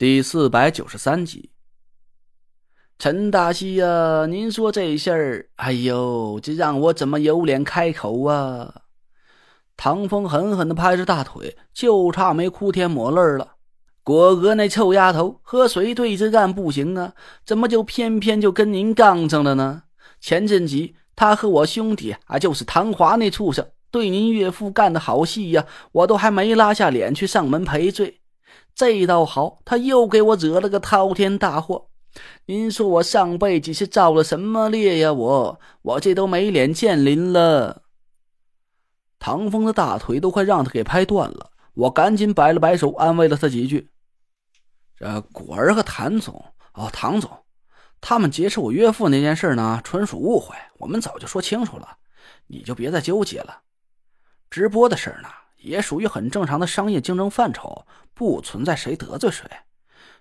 第四百九十三集，陈大西呀，您说这事儿，哎呦，这让我怎么有脸开口啊？唐风狠狠的拍着大腿，就差没哭天抹泪了。果哥那臭丫头和谁对着干不行啊？怎么就偏偏就跟您杠上了呢？前阵子他和我兄弟啊，就是唐华那畜生，对您岳父干的好戏呀，我都还没拉下脸去上门赔罪。这倒好，他又给我惹了个滔天大祸。您说我上辈子是造了什么孽呀？我我这都没脸见您了。唐风的大腿都快让他给拍断了，我赶紧摆了摆手，安慰了他几句。这果儿和谭总，哦，唐总，他们劫持我岳父那件事呢，纯属误会，我们早就说清楚了，你就别再纠结了。直播的事呢？也属于很正常的商业竞争范畴，不存在谁得罪谁。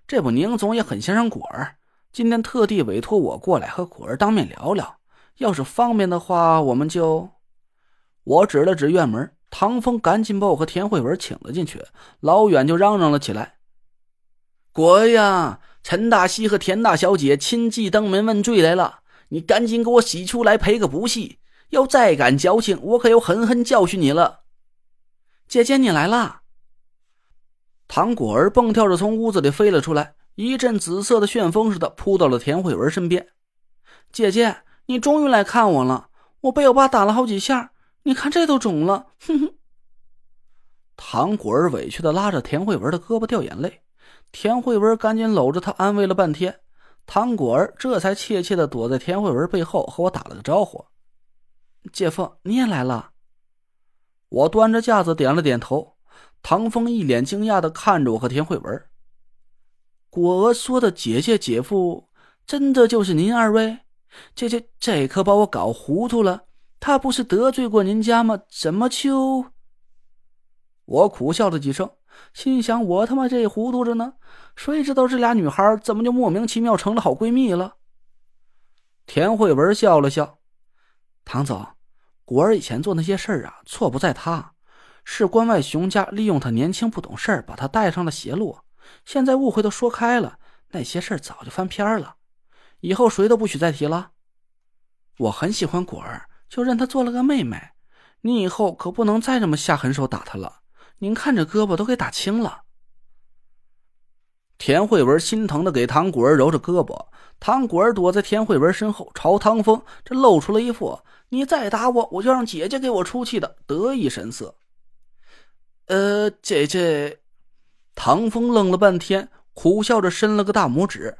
这不，宁总也很欣赏果儿，今天特地委托我过来和果儿当面聊聊。要是方便的话，我们就……我指了指院门，唐风赶紧把我和田慧文请了进去，老远就嚷嚷了起来：“果儿呀，陈大西和田大小姐亲自登门问罪来了，你赶紧给我洗出来赔个不是。要再敢矫情，我可要狠狠教训你了。”姐姐，你来啦！唐果儿蹦跳着从屋子里飞了出来，一阵紫色的旋风似的扑到了田慧文身边。姐姐，你终于来看我了！我被我爸打了好几下，你看这都肿了。哼哼。唐果儿委屈的拉着田慧文的胳膊掉眼泪，田慧文赶紧搂着他安慰了半天，唐果儿这才怯怯的躲在田慧文背后和我打了个招呼：“姐夫，你也来了。”我端着架子点了点头，唐风一脸惊讶的看着我和田慧文。果娥说的姐姐姐夫，真的就是您二位？这这这可把我搞糊涂了。他不是得罪过您家吗？怎么就……我苦笑了几声，心想我他妈这糊涂着呢，谁知道这俩女孩怎么就莫名其妙成了好闺蜜了？田慧文笑了笑，唐总。果儿以前做那些事儿啊，错不在他，是关外熊家利用他年轻不懂事儿，把他带上了邪路。现在误会都说开了，那些事儿早就翻篇了，以后谁都不许再提了。我很喜欢果儿，就认她做了个妹妹。你以后可不能再这么下狠手打她了。您看这胳膊都给打青了。田慧文心疼的给唐果儿揉着胳膊，唐果儿躲在田慧文身后，朝唐风这露出了一副。你再打我，我就让姐姐给我出气的得意神色。呃，姐姐，唐风愣了半天，苦笑着伸了个大拇指。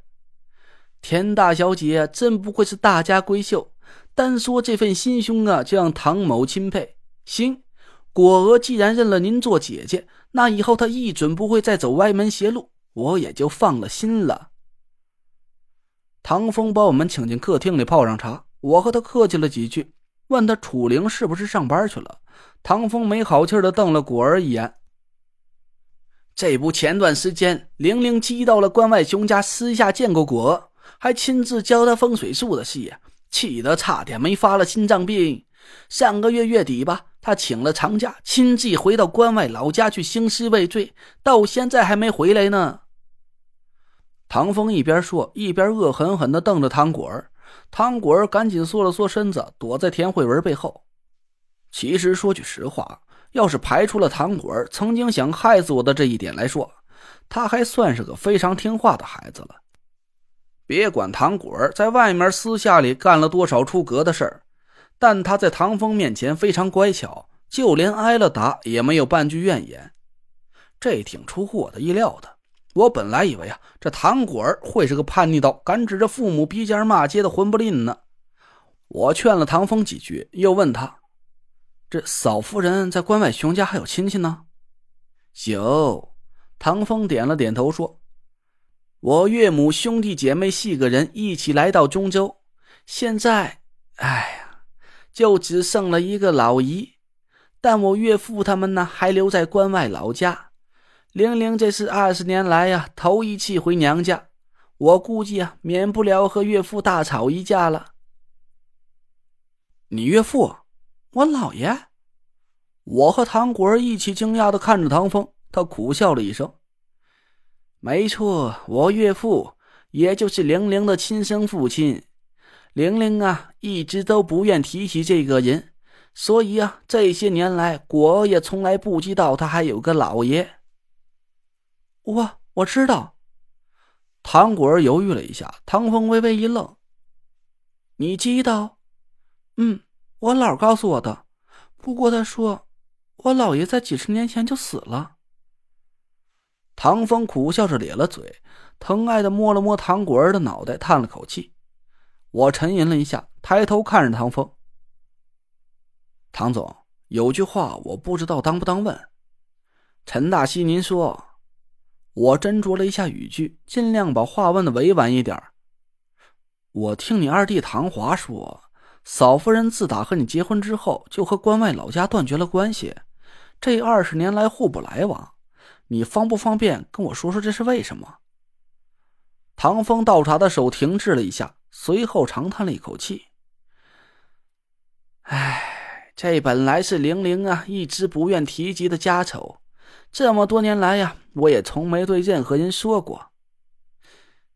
田大小姐真不愧是大家闺秀，单说这份心胸啊，就让唐某钦佩。行，果娥既然认了您做姐姐，那以后她一准不会再走歪门邪路，我也就放了心了。唐风把我们请进客厅里泡上茶，我和他客气了几句。问他楚灵是不是上班去了？唐风没好气的瞪了果儿一眼。这不，前段时间玲玲激到了关外熊家，私下见过果，还亲自教他风水术的事，气得差点没发了心脏病。上个月月底吧，他请了长假，亲自回到关外老家去兴师问罪，到现在还没回来呢。唐风一边说，一边恶狠狠的瞪着唐果儿。唐果儿赶紧缩了缩身子，躲在田慧文背后。其实说句实话，要是排除了唐果儿曾经想害死我的这一点来说，他还算是个非常听话的孩子了。别管唐果儿在外面私下里干了多少出格的事儿，但他在唐风面前非常乖巧，就连挨了打也没有半句怨言，这挺出乎我的意料的。我本来以为啊，这唐果儿会是个叛逆到敢指着父母鼻尖骂街的混不吝呢。我劝了唐风几句，又问他：“这嫂夫人在关外熊家还有亲戚呢？”有。唐风点了点头说：“我岳母兄弟姐妹四个人一起来到中州，现在，哎呀，就只剩了一个老姨，但我岳父他们呢，还留在关外老家。”玲玲这是二十年来呀头一次回娘家，我估计啊免不了和岳父大吵一架了。你岳父，我姥爷？我和唐果儿一起惊讶的看着唐风，他苦笑了一声：“没错，我岳父，也就是玲玲的亲生父亲。玲玲啊，一直都不愿提起这个人，所以啊，这些年来，果儿也从来不知道他还有个姥爷。我我知道。唐果儿犹豫了一下，唐风微微一愣：“你知道？嗯，我姥告诉我的。不过他说，我姥爷在几十年前就死了。”唐风苦笑着咧了嘴，疼爱的摸了摸唐果儿的脑袋，叹了口气。我沉吟了一下，抬头看着唐风：“唐总，有句话我不知道当不当问。陈大西，您说。”我斟酌了一下语句，尽量把话问的委婉一点。我听你二弟唐华说，嫂夫人自打和你结婚之后，就和关外老家断绝了关系，这二十年来互不来往。你方不方便跟我说说这是为什么？唐风倒茶的手停滞了一下，随后长叹了一口气：“唉，这本来是玲玲啊一直不愿提及的家丑。”这么多年来呀，我也从没对任何人说过。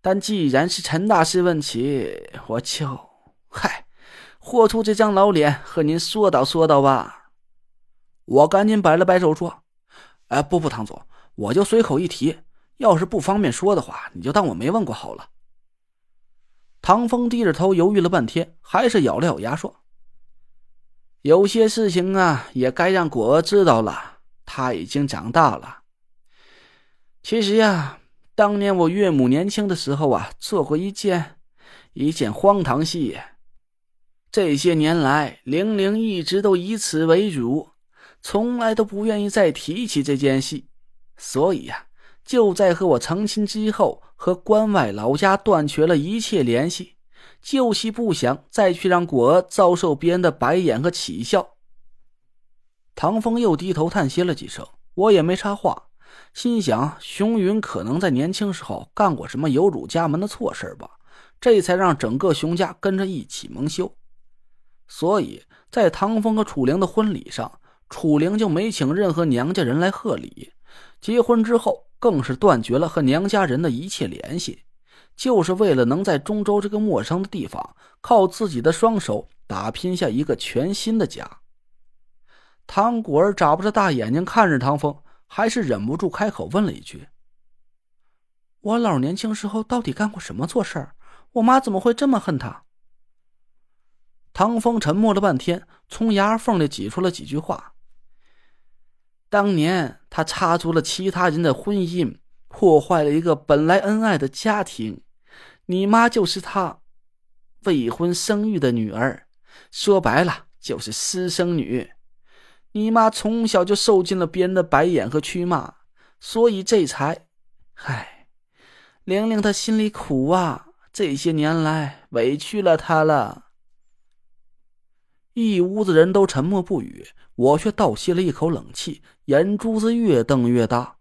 但既然是陈大师问起，我就嗨，豁出这张老脸和您说道说道吧。我赶紧摆了摆手说：“哎，不不，唐总，我就随口一提，要是不方便说的话，你就当我没问过好了。”唐风低着头犹豫了半天，还是咬了咬牙说：“有些事情啊，也该让果儿知道了。”他已经长大了。其实呀，当年我岳母年轻的时候啊，做过一件一件荒唐戏。这些年来，玲玲一直都以此为辱，从来都不愿意再提起这件戏。所以呀，就在和我成亲之后，和关外老家断绝了一切联系，就是不想再去让果儿遭受别人的白眼和耻笑。唐风又低头叹息了几声，我也没插话，心想熊云可能在年轻时候干过什么有辱家门的错事吧，这才让整个熊家跟着一起蒙羞。所以在唐风和楚灵的婚礼上，楚灵就没请任何娘家人来贺礼。结婚之后，更是断绝了和娘家人的一切联系，就是为了能在中州这个陌生的地方，靠自己的双手打拼下一个全新的家。唐果儿眨巴着大眼睛看着唐风，还是忍不住开口问了一句：“我姥年轻时候到底干过什么错事儿？我妈怎么会这么恨他？”唐风沉默了半天，从牙缝里挤出了几句话：“当年他插足了其他人的婚姻，破坏了一个本来恩爱的家庭。你妈就是他未婚生育的女儿，说白了就是私生女。”你妈从小就受尽了别人的白眼和屈骂，所以这才……唉，玲玲她心里苦啊，这些年来委屈了她了。一屋子人都沉默不语，我却倒吸了一口冷气，眼珠子越瞪越大。